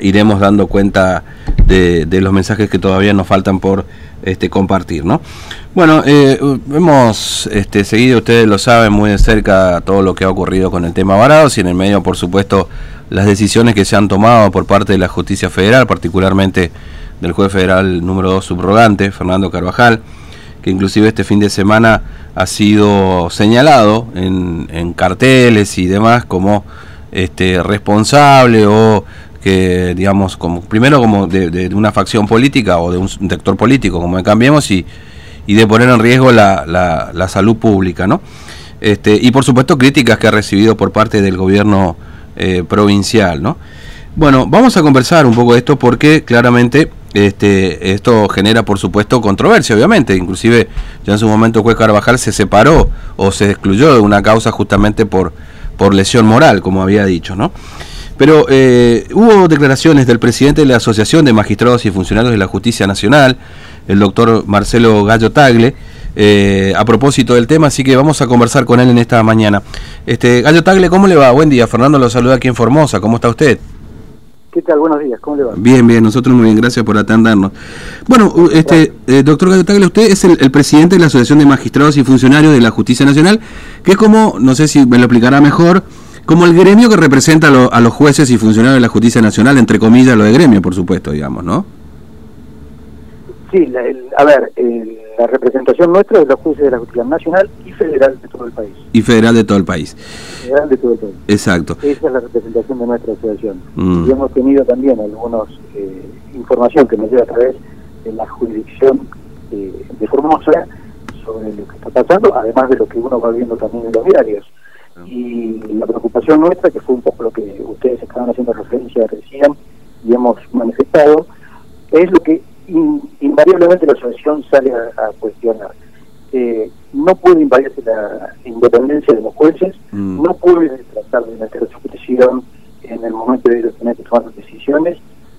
iremos dando cuenta de, los mensajes que todavía nos faltan por este, compartir, ¿no? Bueno, eh, hemos este, seguido, ustedes lo saben, muy de cerca todo lo que ha ocurrido con el tema Varados y en el medio, por supuesto, las decisiones que se han tomado por parte de la justicia federal, particularmente del juez federal número 2 subrogante, Fernando Carvajal, que inclusive este fin de semana ha sido señalado en, en carteles y demás como este, responsable o que, digamos, como primero como de, una facción política o de un sector político, como Cambiemos, y, y de poner en riesgo la, la, salud pública, ¿no? Este, y por supuesto críticas que ha recibido por parte del gobierno eh, provincial, ¿no? Bueno, vamos a conversar un poco de esto porque claramente este, esto genera, por supuesto, controversia, obviamente. Inclusive, ya en su momento, juez Carvajal se separó o se excluyó de una causa justamente por, por lesión moral, como había dicho, ¿no? Pero eh, hubo declaraciones del presidente de la Asociación de Magistrados y Funcionarios de la Justicia Nacional, el doctor Marcelo Gallo Tagle, eh, a propósito del tema, así que vamos a conversar con él en esta mañana. Este, Gallo Tagle, ¿cómo le va? Buen día, Fernando lo saluda aquí en Formosa, ¿cómo está usted? ¿Qué tal? Buenos días, ¿cómo le va? Bien, bien, nosotros muy bien, gracias por atendernos. Bueno, este, eh, doctor Gallo Tagle, usted es el, el, presidente de la Asociación de Magistrados y Funcionarios de la Justicia Nacional, que es como, no sé si me lo explicará mejor, como el gremio que representa a, los jueces y funcionarios de la Justicia Nacional, entre comillas, lo de gremio, por supuesto, digamos, ¿no? Sí, a ver, la representación nuestra es de los jueces de la Justicia Nacional y federal de todo el país. Y federal de todo el país. Federal de todo el país. Exacto. Esa es la representación de nuestra asociación. Mm. Y hemos tenido también algunos eh, información que nos llega a través de la jurisdicción eh, de Formosa sobre lo que está pasando, además de lo que uno va viendo también en los diarios. Y la preocupación nuestra, que fue un poco lo que ustedes estaban haciendo referencia recién y hemos manifestado, es lo que invariablemente la asociación sale a, cuestionar. Eh, no puede invadirse la independencia de los jueces, mm. no puede tratar de meter su presión en el momento de tener que tomar decisiones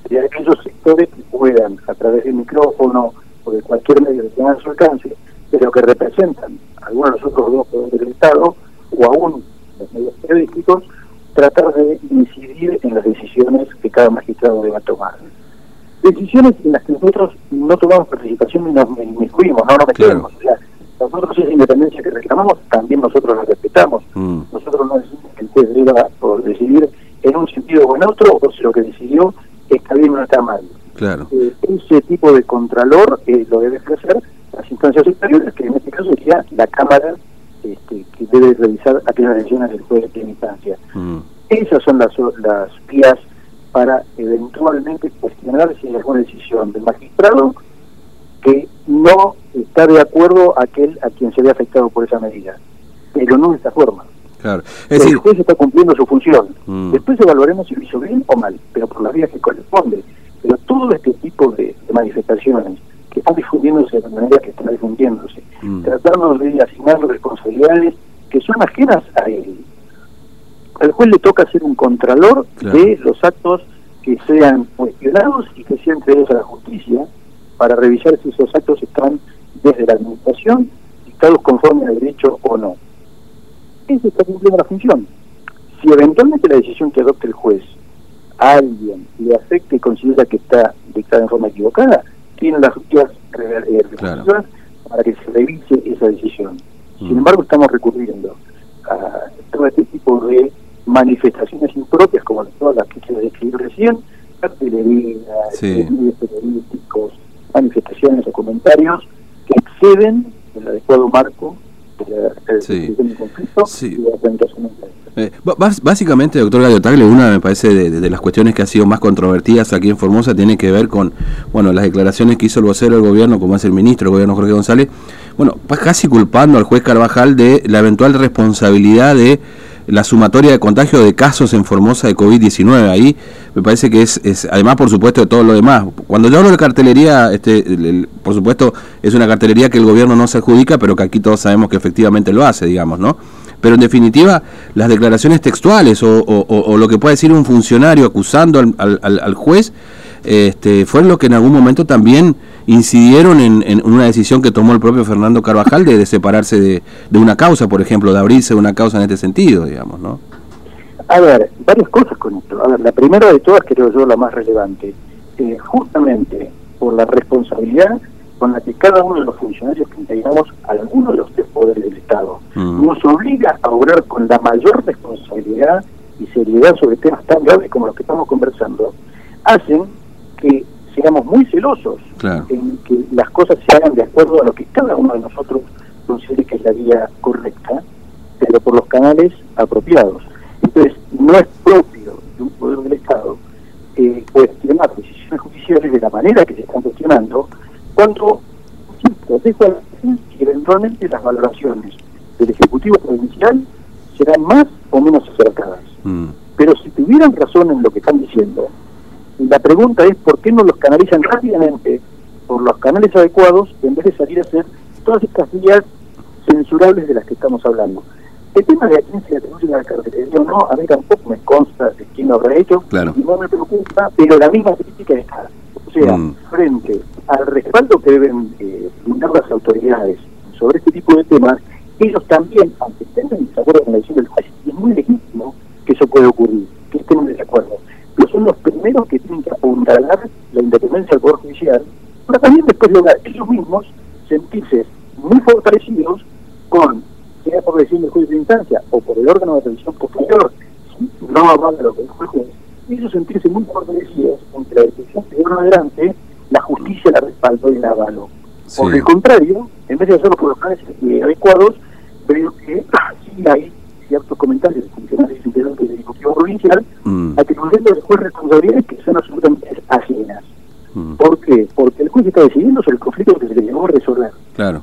de aquellos sectores que puedan, a través del micrófono o de cualquier medio que tengan a su alcance, pero que representan algunos de los otros dos poderes del Estado, o aún tratar de incidir en las decisiones que cada magistrado deba tomar. Decisiones en las que nosotros no tomamos participación y nos inmiscuimos, no nos metemos. O sea, nosotros esa independencia que reclamamos, también nosotros la respetamos. Mm. Nosotros no decimos que el juez deba por decidir en un sentido o en otro, o si lo que decidió está bien o no está mal. Claro. Eh, ese tipo de contralor eh, lo debe hacer las instancias superiores, que en este caso sería la Cámara este, que debe revisar aquellas decisiones del juez de instancia. Mm. Esas son las, las vías para eventualmente cuestionar si hay alguna decisión del magistrado que no está de acuerdo a aquel a quien se ve afectado por esa medida, pero no de esta forma. Claro. el juez está cumpliendo su función. Mm. Después evaluaremos si lo hizo bien o mal, pero por las vías que corresponde. Pero todo este tipo de manifestaciones que están difundiéndose de la manera que están difundiéndose, tratando de asignar responsabilidades que son ajenas a él. Al juez le toca ser un contralor de los actos que sean cuestionados y que sean traídos a la justicia para revisar si esos actos están desde la administración estados conforme al derecho o no. Eso está cumpliendo la función. Si eventualmente la decisión que adopte el juez a alguien le afecta y considera que está dictada en forma equivocada, tienen las vías eh, para que se revise esa decisión. Sin mm. embargo, estamos recurriendo a todo este tipo de manifestaciones impropias, como todas las que se describió recién, cartelería, medios periodísticos, manifestaciones o comentarios que exceden el adecuado marco de sí. conflicto y de la presentación eh, básicamente, doctor Gallo Tagle, una me parece de, las cuestiones que ha sido más controvertidas aquí en Formosa tiene que ver con bueno las declaraciones que hizo el vocero del gobierno, como es el ministro del gobierno Jorge González, bueno, casi culpando al juez Carvajal de la eventual responsabilidad de la sumatoria de contagio de casos en Formosa de COVID-19. Ahí me parece que es, además por supuesto de todo lo demás. Cuando yo hablo de cartelería, este, por supuesto es una cartelería que el gobierno no se adjudica, pero que aquí todos sabemos que efectivamente lo hace, digamos, ¿no? pero en definitiva las declaraciones textuales o, lo que puede decir un funcionario acusando al, al, juez este, fueron lo que en algún momento también incidieron en, una decisión que tomó el propio Fernando Carvajal de, separarse de, una causa, por ejemplo, de abrirse una causa en este sentido, digamos, ¿no? A ver, varias cosas con esto. A ver, la primera de todas, creo yo, la más relevante. Eh, justamente por la responsabilidad con la que cada uno de los funcionarios que integramos alguno de los tres poderes del Estado mm. nos obliga a obrar con la mayor responsabilidad y seriedad sobre temas tan graves como los que estamos conversando, hacen que seamos muy celosos en que las cosas se hagan de acuerdo a lo que cada uno de nosotros considere que es la vía correcta, pero por los canales apropiados. Entonces, no es propio de un poder del Estado eh, cuestionar decisiones judiciales de la manera que se están cuestionando, cuando, insisto, que eventualmente las valoraciones del Ejecutivo Provincial serán más o menos acercadas. Mm. Pero si tuvieran razón en lo que están diciendo, la pregunta es por qué no los canalizan rápidamente por los canales adecuados en vez de salir a hacer todas estas vías censurables de las que estamos hablando. El tema de a quién se le atribuye la cartelería o no, a mí tampoco me consta de quién lo habrá hecho, y no me preocupa, pero la misma crítica está. O sea, mm. frente al respaldo que deben eh, brindar las autoridades sobre este tipo de temas, ellos también, aunque estén en desacuerdo con la decisión del juez, es muy legítimo que eso pueda ocurrir, que estén en desacuerdo, son los primeros que tienen que apuntalar la independencia del Poder Judicial, pero también después lograr ellos mismos sentirse muy fortalecidos con, sea por decisión del juez de instancia o por el órgano de revisión posterior, no avala lo que dijo el juez, ellos sentirse muy fortalecidos con que la decisión que dieron adelante, la justicia la respaldó y la avaló. Por el contrario, en vez de hacerlo por los canales eh, adecuados, veo que sí hay ciertos comentarios de funcionarios integrantes Provincial mm. atribuyendo al juez responsabilidades que son absolutamente ajenas. Mm. ¿Por qué? Porque el juez está decidiendo sobre el conflicto que se le llegó a resolver. Claro.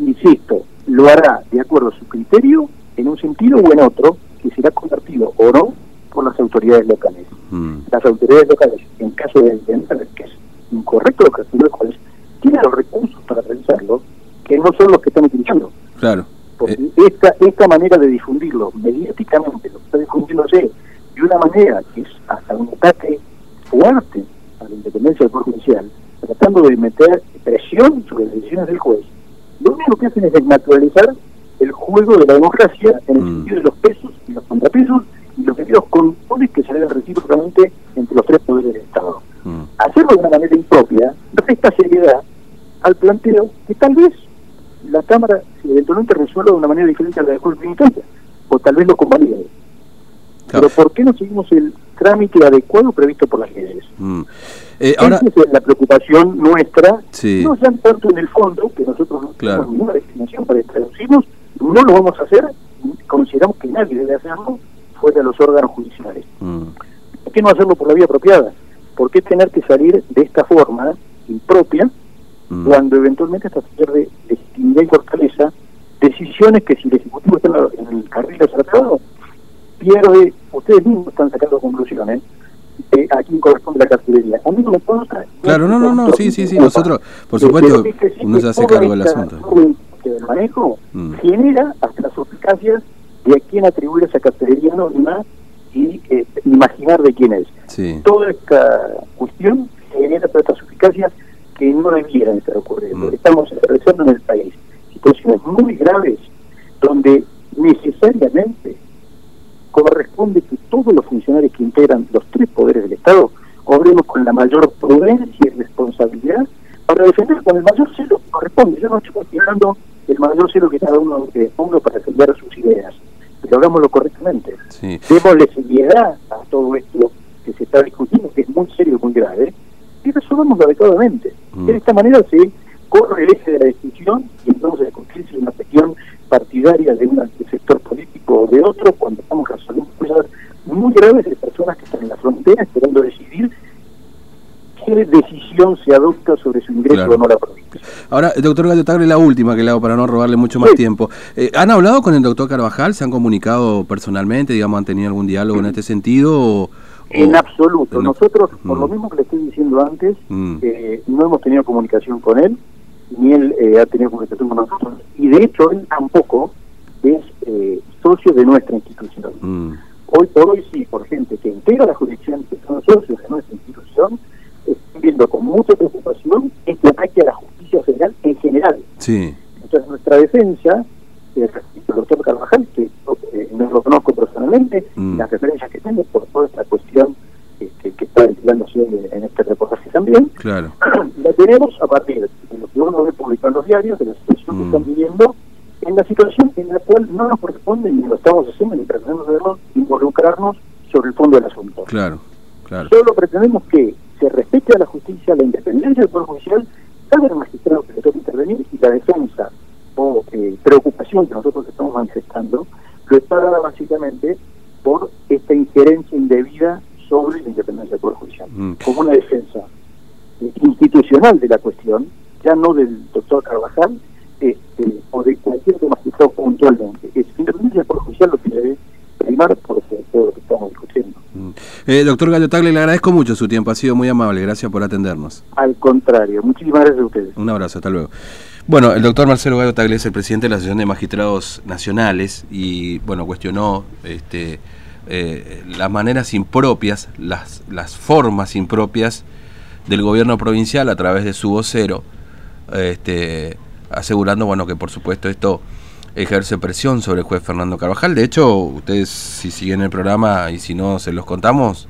Insisto, lo hará de acuerdo a su criterio, en un sentido o en otro, que será compartido o no por las autoridades locales. Mm. Las autoridades locales, en caso de entender que es incorrecto lo que el juez, tienen los recursos para realizarlo, que no son los que están utilizando. Claro. Porque eh. esta, esta manera de difundirlo mediáticamente, lo que está difundiéndose de una manera que es hasta un ataque fuerte a la independencia del Poder Judicial, tratando de meter presión sobre las decisiones del juez, lo único que hacen es desnaturalizar el juego de la democracia en el mm. sentido de los pesos y los contrapesos y los debidos controles que se deben recíprocamente entre los tres poderes del Estado. Mm. Hacerlo de una manera impropia resta seriedad al planteo que tal vez la Cámara eventualmente resuelva de una manera diferente a la de juez de o tal vez lo convalide. Pero ¿por qué no seguimos el trámite adecuado previsto por las leyes? Mm. Eh, Esa es la preocupación nuestra, no ya tanto en el fondo, que nosotros no tenemos ninguna destinación para traducirnos, no lo vamos a hacer, consideramos que nadie debe hacerlo fuera de los órganos judiciales. Mm. ¿Por qué no hacerlo por la vía apropiada? ¿Por qué tener que salir de esta forma impropia mm. cuando eventualmente hasta pierde legitimidad y fortaleza decisiones que si el Ejecutivo está en el carril acertado, pierde, ustedes mismos están sacando conclusiones eh, a quién corresponde la cartelería. A mí no me consta. Claro, no, no, no, sí, sí, sí, nosotros, por supuesto, uno se hace cargo del asunto. El manejo mm. genera hasta las suspicacias de a quién atribuir esa cartelería anónima y eh, imaginar de quién es. Sí. Toda esta cuestión genera todas estas suspicacias que no debieran estar ocurriendo. Mm. Estamos realizando en el país situaciones muy graves donde necesariamente corresponde que todos los funcionarios que integran los tres poderes del Estado obremos con la mayor prudencia y responsabilidad para defender con el mayor celo corresponde. Yo no estoy cuestionando el mayor celo que cada uno ponga para defender sus ideas, pero hagámoslo correctamente. Sí. Démosle seriedad a todo esto que se está discutiendo, que es muy serio y muy grave, y resolvamos adecuadamente. Mm. De esta manera se corre el eje de la discusión y entonces constituye una cuestión partidaria de un sector político o de otro cuando estamos resolviendo cosas graves de personas que están en la frontera esperando decidir qué decisión se adopta sobre su ingreso o no a la provincia. Ahora, doctor Gallo la última que le hago para no robarle mucho más tiempo. Eh, ¿Han hablado con el doctor Carvajal? ¿Se han comunicado personalmente? digamos ¿Han tenido algún diálogo en este sentido? en absoluto. Nosotros, por lo mm. mismo que le estoy diciendo antes, mm. eh, no hemos tenido comunicación con él ni él eh, ha tenido comunicación con nosotros, y de hecho él tampoco es eh, socio de nuestra institución. Mm. Hoy por hoy sí, integra la jurisdicción, que son socios de nuestra institución, estoy viendo con mucha preocupación este ataque a la justicia federal en general. Sí. Entonces nuestra defensa, el doctor Carvajal, que eh, no lo conozco personalmente, mm. las referencias que tengo por toda esta cuestión este, que está ventilándose en este reportaje también, claro. la tenemos a partir de lo que uno ve publicado en los diarios, de la situación que mm. están viviendo, en la situación en la cual no nos corresponde, ni lo estamos haciendo, ni pretendemos involucrarnos sobre el fondo del asunto. Claro, claro. Solo pretendemos que se respete a la justicia, la independencia del Poder Judicial, el magistrado que le toca intervenir y la defensa o eh, preocupación que nosotros estamos manifestando, lo está dada básicamente por esta injerencia indebida sobre la independencia del Poder Judicial, mm. como una defensa institucional de la cuestión, ya no del doctor Carvajal este, o de cualquier magistrado puntualmente. Es independencia del Poder Judicial lo que debe primar por todo lo que estamos discutiendo. Mm. Eh, doctor Gallo Tagle, le agradezco mucho su tiempo, ha sido muy amable, gracias por atendernos. Al contrario, muchísimas gracias a ustedes. Un abrazo, hasta luego. Bueno, el doctor Marcelo Gallo Tagle es el presidente de la Asociación de Magistrados Nacionales y, bueno, cuestionó este, eh, las maneras impropias, las, las formas impropias del gobierno provincial a través de su vocero, este, asegurando, bueno, que por supuesto esto ejerce presión sobre el juez Fernando Carvajal. De hecho, ustedes si siguen el programa y si no se los contamos,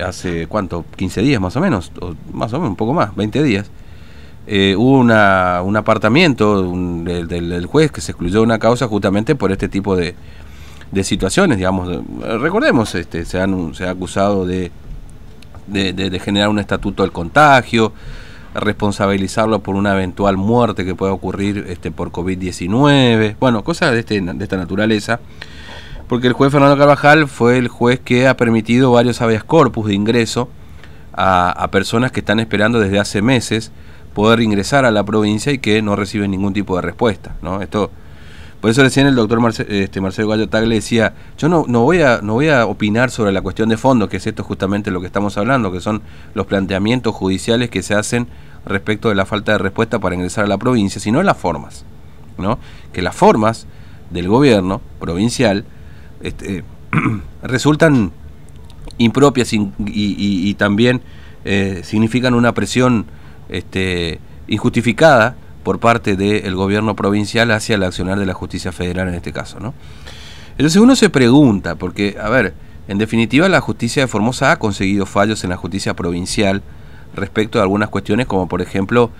hace cuánto, 15 días más o menos, o más o menos un poco más, 20 días, eh, hubo una, un apartamiento del, juez que se excluyó una causa justamente por este tipo de, de situaciones, digamos. Recordemos, este, se, han, se ha acusado de, de, de generar un estatuto del contagio, responsabilizarlo por una eventual muerte que pueda ocurrir este, por COVID-19, bueno, cosas de, este, de esta naturaleza, porque el juez Fernando Carvajal fue el juez que ha permitido varios habeas corpus de ingreso a, personas que están esperando desde hace meses poder ingresar a la provincia y que no reciben ningún tipo de respuesta, ¿no? Esto por eso recién el doctor este, Marcelo Gallo Tagle decía, yo no, no, voy a, no voy a opinar sobre la cuestión de fondo, que es esto justamente lo que estamos hablando, que son los planteamientos judiciales que se hacen respecto de la falta de respuesta para ingresar a la provincia, sino las formas. ¿no? Que las formas del gobierno provincial este, resultan impropias y, también eh, significan una presión este, injustificada por parte del gobierno provincial hacia el accionar de la justicia federal en este caso. ¿no? Entonces uno se pregunta, porque, a ver, en definitiva la justicia de Formosa ha conseguido fallos en la justicia provincial respecto a algunas cuestiones como por ejemplo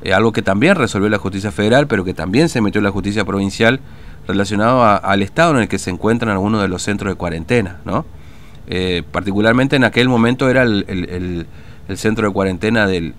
eh, algo que también resolvió la justicia federal, pero que también se metió en la justicia provincial relacionado al estado en el que se encuentran algunos de los centros de cuarentena, ¿no? Eh, particularmente en aquel momento era el centro de cuarentena del,